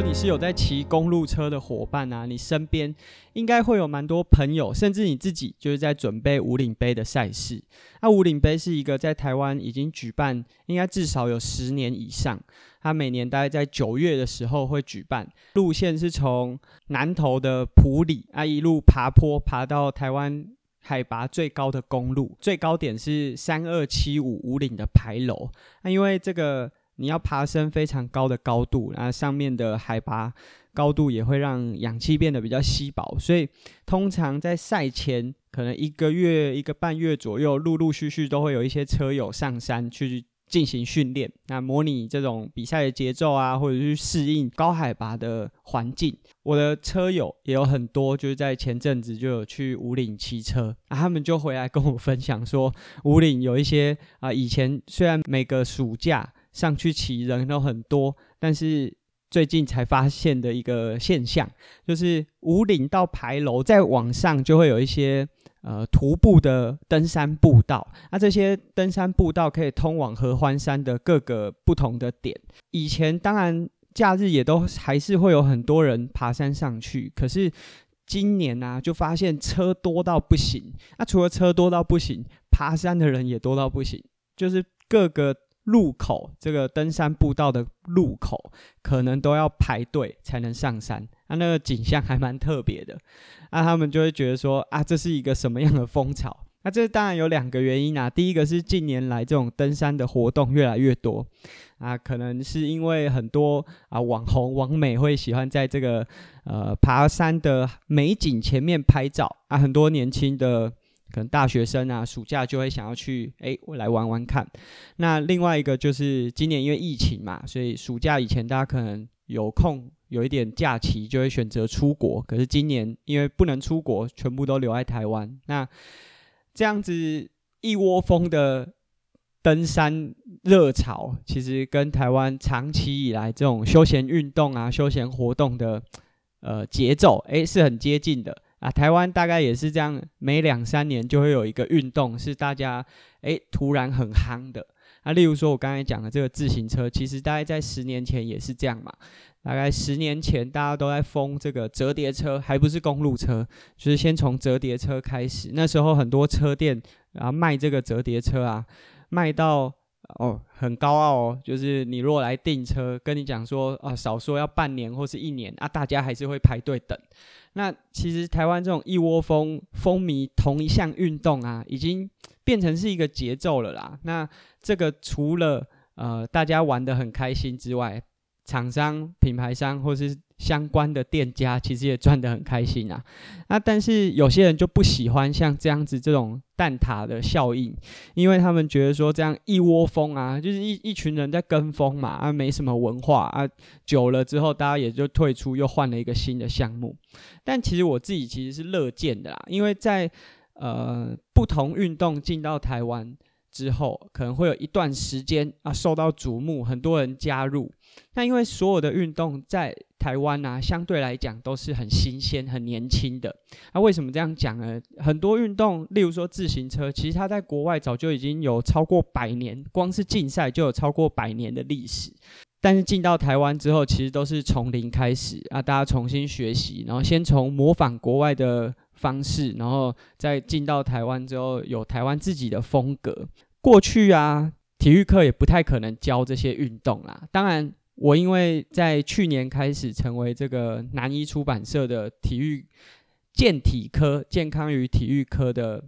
你是有在骑公路车的伙伴啊，你身边应该会有蛮多朋友，甚至你自己就是在准备五岭杯的赛事。那五岭杯是一个在台湾已经举办，应该至少有十年以上。它每年大概在九月的时候会举办，路线是从南投的埔里啊一路爬坡爬到台湾海拔最高的公路，最高点是三二七五五岭的牌楼。那因为这个。你要爬升非常高的高度，然后上面的海拔高度也会让氧气变得比较稀薄，所以通常在赛前可能一个月、一个半月左右，陆陆续续都会有一些车友上山去进行训练，那模拟这种比赛的节奏啊，或者是适应高海拔的环境。我的车友也有很多，就是在前阵子就有去武岭骑车，啊，他们就回来跟我分享说，武岭有一些啊，以前虽然每个暑假。上去骑人都很多，但是最近才发现的一个现象，就是五岭到牌楼再往上就会有一些呃徒步的登山步道，那、这些登山步道可以通往合欢山的各个不同的点。以前当然假日也都还是会有很多人爬山上去，可是今年呢、就发现车多到不行，那、啊、除了车多到不行，爬山的人也多到不行，就是各个。路口这个登山步道的路口，可能都要排队才能上山，啊，那个景象还蛮特别的，那、啊、他们就会觉得说啊，这是一个什么样的风潮？那、这当然有两个原因啊，第一个是近年来这种登山的活动越来越多，啊，可能是因为很多啊网红网美会喜欢在这个呃爬山的美景前面拍照，啊，很多年轻的。可能大学生啊，暑假就会想要去，哎，我来玩玩看。那另外一个就是今年因为疫情嘛，所以暑假以前大家可能有空有一点假期，就会选择出国。可是今年因为不能出国，全部都留在台湾。那这样子一窝蜂的登山热潮，其实跟台湾长期以来这种休闲运动啊、休闲活动的呃节奏，哎，是很接近的。啊，台湾大概也是这样，每两三年就会有一个运动是大家诶突然很夯的。啊，例如说我刚才讲的这个自行车，其实大概在十年前也是这样嘛。大概十年前大家都在疯这个折叠车，还不是公路车，就是先从折叠车开始。那时候很多车店啊卖这个折叠车啊，卖到哦很高傲哦，就是你如果来订车，跟你讲说啊少说要半年或是一年啊，大家还是会排队等。那其实台湾这种一窝蜂风靡同一项运动啊，已经变成是一个节奏了啦。那这个除了呃大家玩得很开心之外，厂商、品牌商或是相关的店家其实也赚得很开心啊，那但是有些人就不喜欢像这样子这种蛋挞的效应，因为他们觉得说这样一窝蜂啊，就是一一群人在跟风嘛，啊没什么文化啊，久了之后大家也就退出，又换了一个新的项目。但其实我自己其实是乐见的啦，因为在呃不同运动进到台湾之后，可能会有一段时间啊受到瞩目，很多人加入。那因为所有的运动在台湾啊，相对来讲都是很新鲜、很年轻的。那为什么这样讲呢？很多运动，例如说自行车，其实它在国外早就已经有超过百年，光是竞赛就有超过百年的历史。但是进到台湾之后，其实都是从零开始啊，大家重新学习，然后先从模仿国外的方式，然后再进到台湾之后，有台湾自己的风格。过去啊，体育课也不太可能教这些运动啦。当然。我因为在去年开始成为这个南一出版社的体育健体科健康与体育科的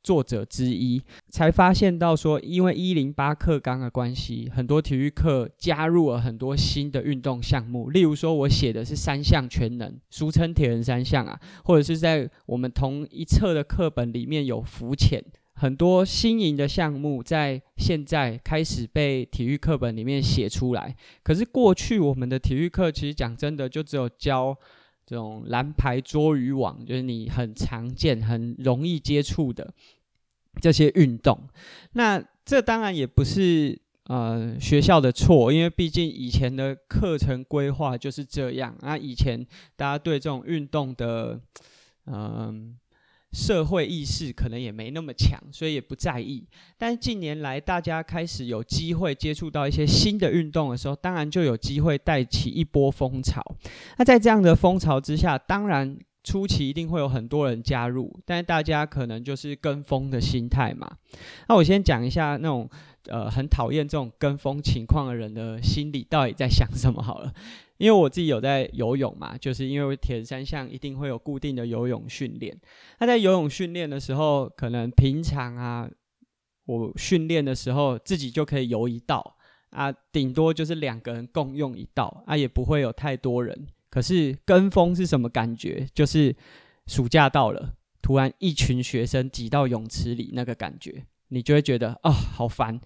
作者之一，才发现到说，因为一零八课纲的关系，很多体育课加入了很多新的运动项目。例如说，我写的是三项全能，俗称铁人三项啊，或者是在我们同一册的课本里面有浮潜。很多新颖的项目在现在开始被体育课本里面写出来，可是过去我们的体育课其实讲真的就只有教这种蓝牌捉鱼网，就是你很常见、很容易接触的这些运动。那这当然也不是呃学校的错，因为毕竟以前的课程规划就是这样啊。以前大家对这种运动的嗯。社会意识可能也没那么强，所以也不在意。但近年来，大家开始有机会接触到一些新的运动的时候，当然就有机会带起一波风潮。那在这样的风潮之下，当然初期一定会有很多人加入，但是大家可能就是跟风的心态嘛。那我先讲一下那种呃很讨厌这种跟风情况的人的心里到底在想什么好了。因为我自己有在游泳嘛，就是因为铁人三项一定会有固定的游泳训练。那在游泳训练的时候，可能平常啊，我训练的时候自己就可以游一道啊，顶多就是两个人共用一道啊，也不会有太多人。可是跟风是什么感觉？就是暑假到了，突然一群学生挤到泳池里，那个感觉，你就会觉得啊，好烦！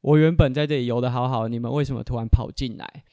我原本在这里游的好好，你们为什么突然跑进来？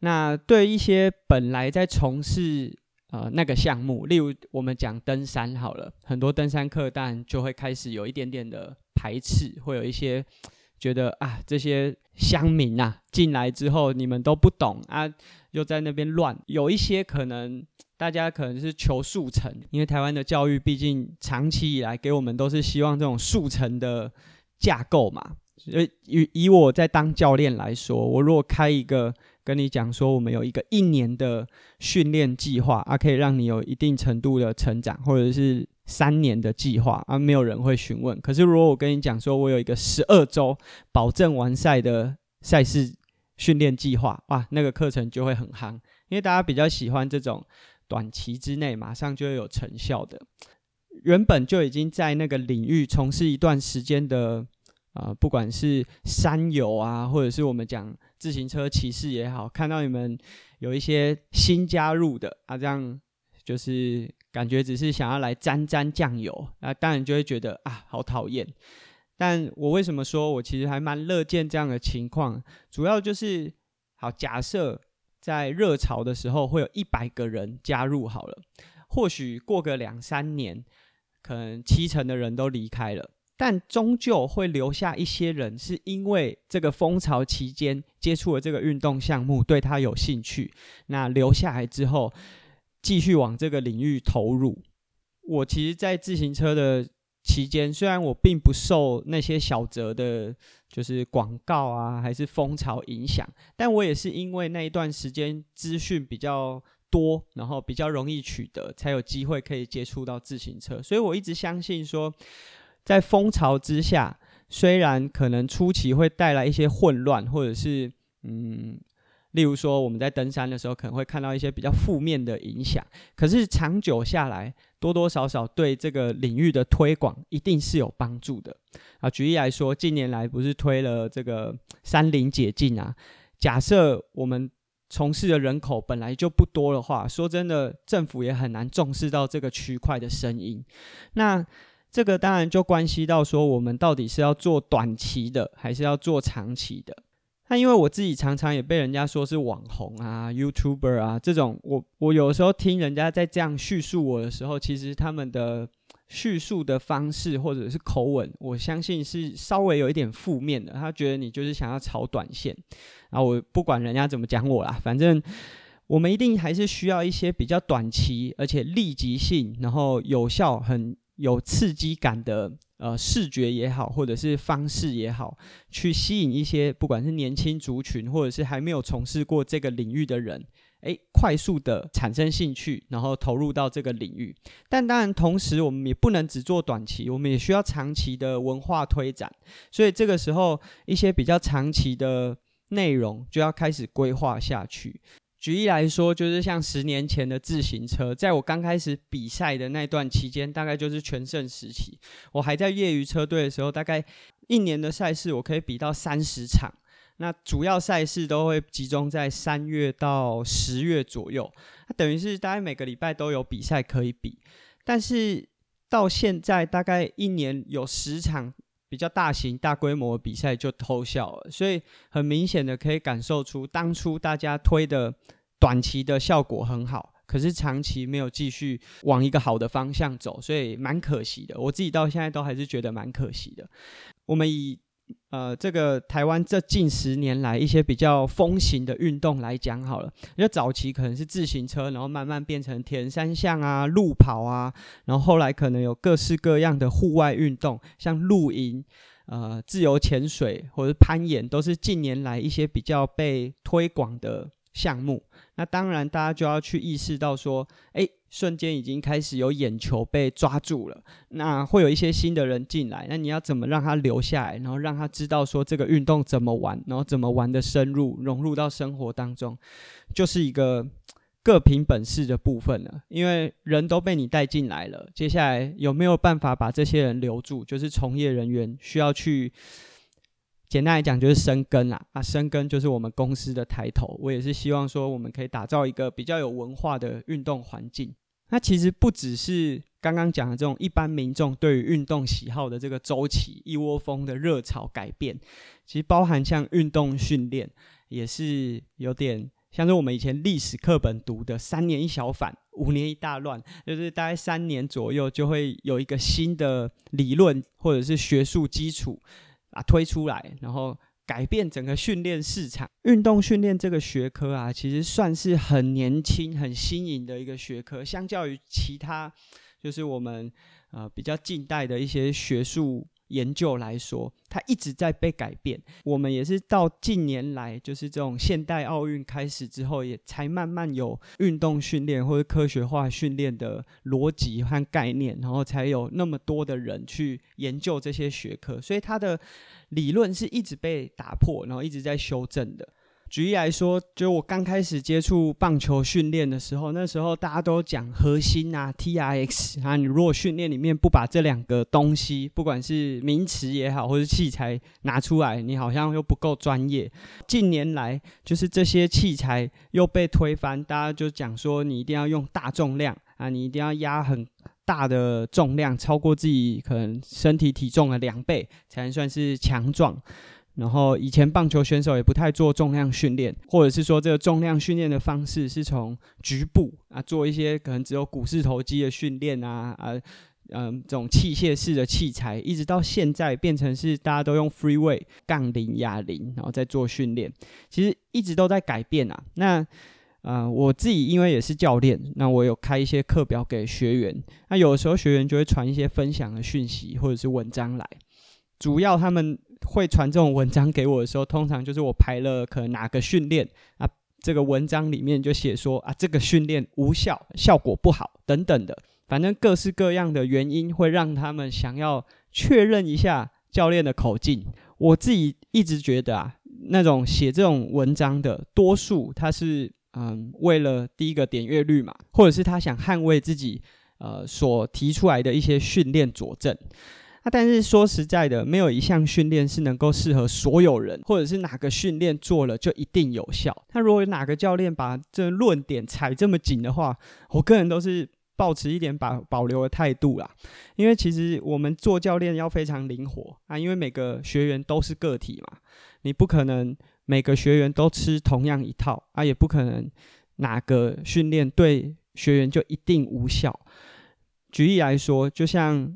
那对一些本来在从事呃那个项目，例如我们讲登山好了，很多登山客当然就会开始有一点点的排斥，会有一些觉得啊这些乡民啊进来之后你们都不懂啊，又在那边乱。有一些可能大家可能是求速成，因为台湾的教育毕竟长期以来给我们都是希望这种速成的架构嘛。以以我在当教练来说，我如果开一个。跟你讲说，我们有一个一年的训练计划啊，可以让你有一定程度的成长，或者是三年的计划啊，没有人会询问。可是如果我跟你讲说，我有一个十二周保证完赛的赛事训练计划，哇，那个课程就会很夯，因为大家比较喜欢这种短期之内马上就会有成效的，原本就已经在那个领域从事一段时间的。啊、不管是山友啊，或者是我们讲自行车骑士也好，看到你们有一些新加入的啊，这样就是感觉只是想要来沾沾酱油，那当然就会觉得啊，好讨厌。但我为什么说我其实还蛮乐见这样的情况？主要就是，好，假设在热潮的时候会有一百个人加入好了，或许过个两三年，可能七成的人都离开了。但终究会留下一些人，是因为这个风潮期间接触了这个运动项目，对他有兴趣。那留下来之后，继续往这个领域投入。我其实，在自行车的期间，虽然我并不受那些小泽的，就是广告啊，还是风潮影响，但我也是因为那一段时间资讯比较多，然后比较容易取得，才有机会可以接触到自行车。所以我一直相信说。在风潮之下，虽然可能初期会带来一些混乱，或者是嗯，例如说我们在登山的时候可能会看到一些比较负面的影响，可是长久下来，多多少少对这个领域的推广一定是有帮助的啊。举例来说，近年来不是推了这个山林解禁啊？假设我们从事的人口本来就不多的话，说真的，政府也很难重视到这个区块的声音。那这个当然就关系到说，我们到底是要做短期的，还是要做长期的？那因为我自己常常也被人家说是网红啊、YouTuber 啊这种，我我有时候听人家在这样叙述我的时候，其实他们的叙述的方式或者是口吻，我相信是稍微有一点负面的。他觉得你就是想要炒短线，然后我不管人家怎么讲我啦，反正我们一定还是需要一些比较短期而且立即性，然后有效很。有刺激感的呃视觉也好，或者是方式也好，去吸引一些不管是年轻族群，或者是还没有从事过这个领域的人，诶，快速的产生兴趣，然后投入到这个领域。但当然，同时我们也不能只做短期，我们也需要长期的文化推展。所以这个时候，一些比较长期的内容就要开始规划下去。举例来说，就是像十年前的自行车，在我刚开始比赛的那段期间，大概就是全盛时期。我还在业余车队的时候，大概一年的赛事我可以比到三十场。那主要赛事都会集中在三月到十月左右，等于是大概每个礼拜都有比赛可以比。但是到现在，大概一年有十场比较大型、大规模的比赛就偷笑了，所以很明显的可以感受出当初大家推的。短期的效果很好，可是长期没有继续往一个好的方向走，所以蛮可惜的。我自己到现在都还是觉得蛮可惜的。我们以呃，这个台湾这近十年来一些比较风行的运动来讲好了，因为早期可能是自行车，然后慢慢变成田三项啊、路跑啊，然后后来可能有各式各样的户外运动，像露营、呃、自由潜水或者攀岩，都是近年来一些比较被推广的项目。那当然，大家就要去意识到说，诶，瞬间已经开始有眼球被抓住了。那会有一些新的人进来，那你要怎么让他留下来，然后让他知道说这个运动怎么玩，然后怎么玩的深入，融入到生活当中，就是一个各凭本事的部分了。因为人都被你带进来了，接下来有没有办法把这些人留住，就是从业人员需要去。简单来讲就是生根啦，啊，生根就是我们公司的抬头。我也是希望说，我们可以打造一个比较有文化的运动环境。那其实不只是刚刚讲的这种一般民众对于运动喜好的这个周期一窝蜂的热潮改变，其实包含像运动训练，也是有点像是我们以前历史课本读的三年一小反，五年一大乱，就是大概三年左右就会有一个新的理论或者是学术基础。啊，推出来，然后改变整个训练市场。运动训练这个学科啊，其实算是很年轻、很新颖的一个学科。相较于其他，就是我们呃比较近代的一些学术研究来说，它一直在被改变。我们也是到近年来，就是这种现代奥运开始之后，也才慢慢有运动训练或者科学化训练的逻辑和概念，然后才有那么多的人去研究这些学科。所以它的理论是一直被打破，然后一直在修正的。举例来说，就我刚开始接触棒球训练的时候，那时候大家都讲核心啊，TRX 啊，你如果训练里面不把这两个东西，不管是名词也好，或是器材拿出来，你好像又不够专业。近年来，就是这些器材又被推翻，大家就讲说，你一定要用大重量啊，你一定要压很大的重量，超过自己可能身体体重的两倍，才能算是强壮。然后以前棒球选手也不太做重量训练，或者是说这个重量训练的方式是从局部啊做一些可能只有股四头肌的训练啊啊嗯这种器械式的器材，一直到现在变成是大家都用 free weight 杠铃哑铃，然后再做训练，其实一直都在改变啊。那啊、我自己因为也是教练，那我有开一些课表给学员，那有的时候学员就会传一些分享的讯息或者是文章来，主要他们。会传这种文章给我的时候，通常就是我排了可能哪个训练啊，这个文章里面就写说啊，这个训练无效，效果不好等等的，反正各式各样的原因会让他们想要确认一下教练的口径。我自己一直觉得啊，那种写这种文章的多数他是嗯为了第一个点阅率嘛，或者是他想捍卫自己呃所提出来的一些训练佐证。但是说实在的，没有一项训练是能够适合所有人，或者是哪个训练做了就一定有效。那如果哪个教练把这论点踩这么紧的话，我个人都是抱持一点保保留的态度啦。因为其实我们做教练要非常灵活啊，因为每个学员都是个体嘛，你不可能每个学员都吃同样一套啊，也不可能哪个训练对学员就一定无效。举例来说，就像。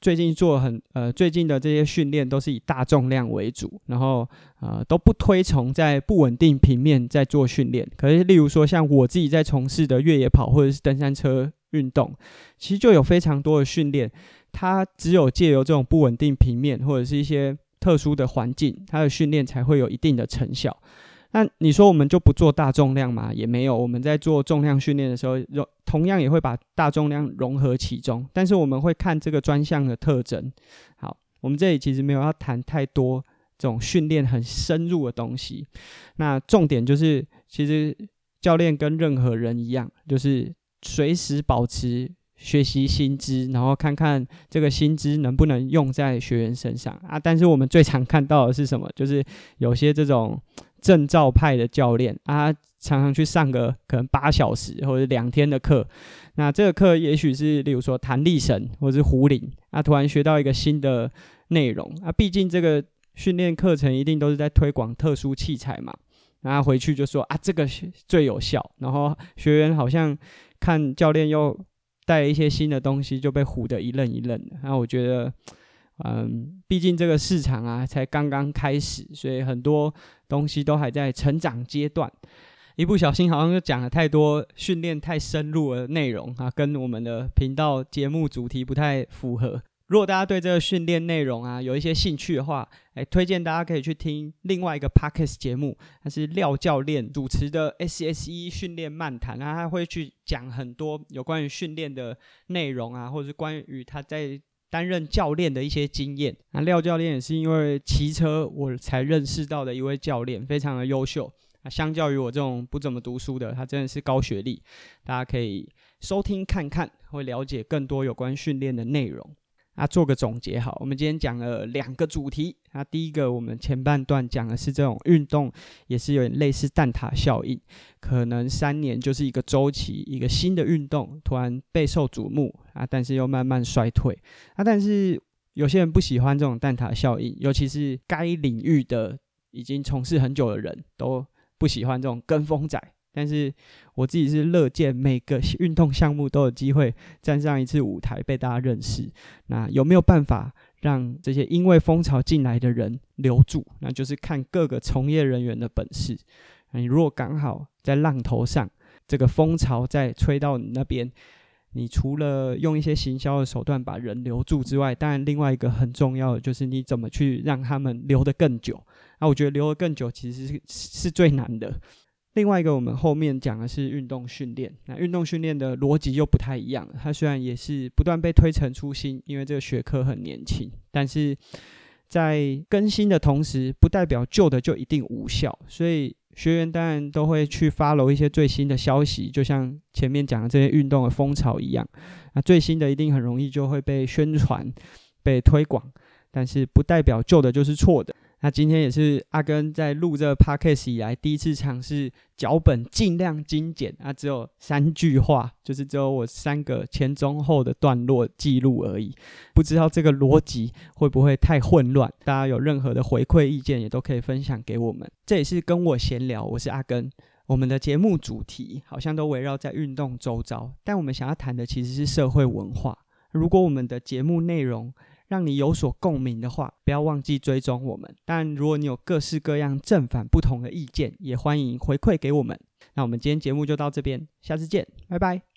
最近做很呃，最近的这些训练都是以大重量为主，然后呃都不推崇在不稳定平面在做训练。可是，例如说像我自己在从事的越野跑或者是登山车运动，其实就有非常多的训练，它只有借由这种不稳定平面或者是一些特殊的环境，它的训练才会有一定的成效。那你说我们就不做大重量吗？也没有，我们在做重量训练的时候，同样也会把大重量融合其中，但是我们会看这个专项的特征。好，我们这里其实没有要谈太多这种训练很深入的东西。那重点就是，其实教练跟任何人一样，就是随时保持学习新知，然后看看这个新知能不能用在学员身上啊。但是我们最常看到的是什么？就是有些这种。证照派的教练啊，常常去上个可能八小时或者两天的课，那这个课也许是例如说弹力绳或者是壶铃啊，突然学到一个新的内容。啊，毕竟这个训练课程一定都是在推广特殊器材嘛，然后回去就说啊，这个最有效，然后学员好像看教练又带一些新的东西，就被唬得一愣一愣的，然后我觉得。嗯，毕竟这个市场啊才刚刚开始，所以很多东西都还在成长阶段。一不小心好像就讲了太多训练太深入的内容啊，跟我们的频道节目主题不太符合。如果大家对这个训练内容啊有一些兴趣的话，哎，推荐大家可以去听另外一个 Podcast 节目，它是廖教练主持的 SSE 训练漫谈啊，他会去讲很多有关于训练的内容啊，或者是关于他在担任教练的一些经验。那廖教练也是因为骑车我才认识到的一位教练，非常的优秀。啊，相较于我这种不怎么读书的，他真的是高学历，大家可以收听看看，会了解更多有关训练的内容。啊，做个总结好，我们今天讲了两个主题。啊，第一个我们前半段讲的是这种运动，也是有点类似蛋塔效应，可能三年就是一个周期，一个新的运动突然备受瞩目啊，但是又慢慢衰退啊。但是有些人不喜欢这种蛋塔效应，尤其是该领域的已经从事很久的人都不喜欢这种跟风仔。但是我自己是乐见每个运动项目都有机会站上一次舞台被大家认识。那有没有办法让这些因为风潮进来的人留住？那就是看各个从业人员的本事。你如果刚好在浪头上，这个风潮在吹到你那边，你除了用一些行销的手段把人留住之外，当然另外一个很重要的就是你怎么去让他们留得更久。那我觉得留得更久其实是是最难的。另外一个，我们后面讲的是运动训练。那运动训练的逻辑又不太一样。它虽然也是不断被推陈出新，因为这个学科很年轻，但是在更新的同时，不代表旧的就一定无效。所以学员当然都会去 follow 一些最新的消息，就像前面讲的这些运动的风潮一样。那最新的一定很容易就会被宣传、被推广，但是不代表旧的就是错的。那今天也是阿根在录这个 podcast 以来第一次尝试脚本尽量精简，啊，只有三句话，就是只有我三个前中后的段落记录而已。不知道这个逻辑会不会太混乱？大家有任何的回馈意见也都可以分享给我们。这也是跟我闲聊，我是阿根。我们的节目主题好像都围绕在运动周遭，但我们想要谈的其实是社会文化。如果我们的节目内容，让你有所共鸣的话，不要忘记追踪我们。但如果你有各式各样正反不同的意见，也欢迎回馈给我们。那我们今天节目就到这边，下次见，拜拜。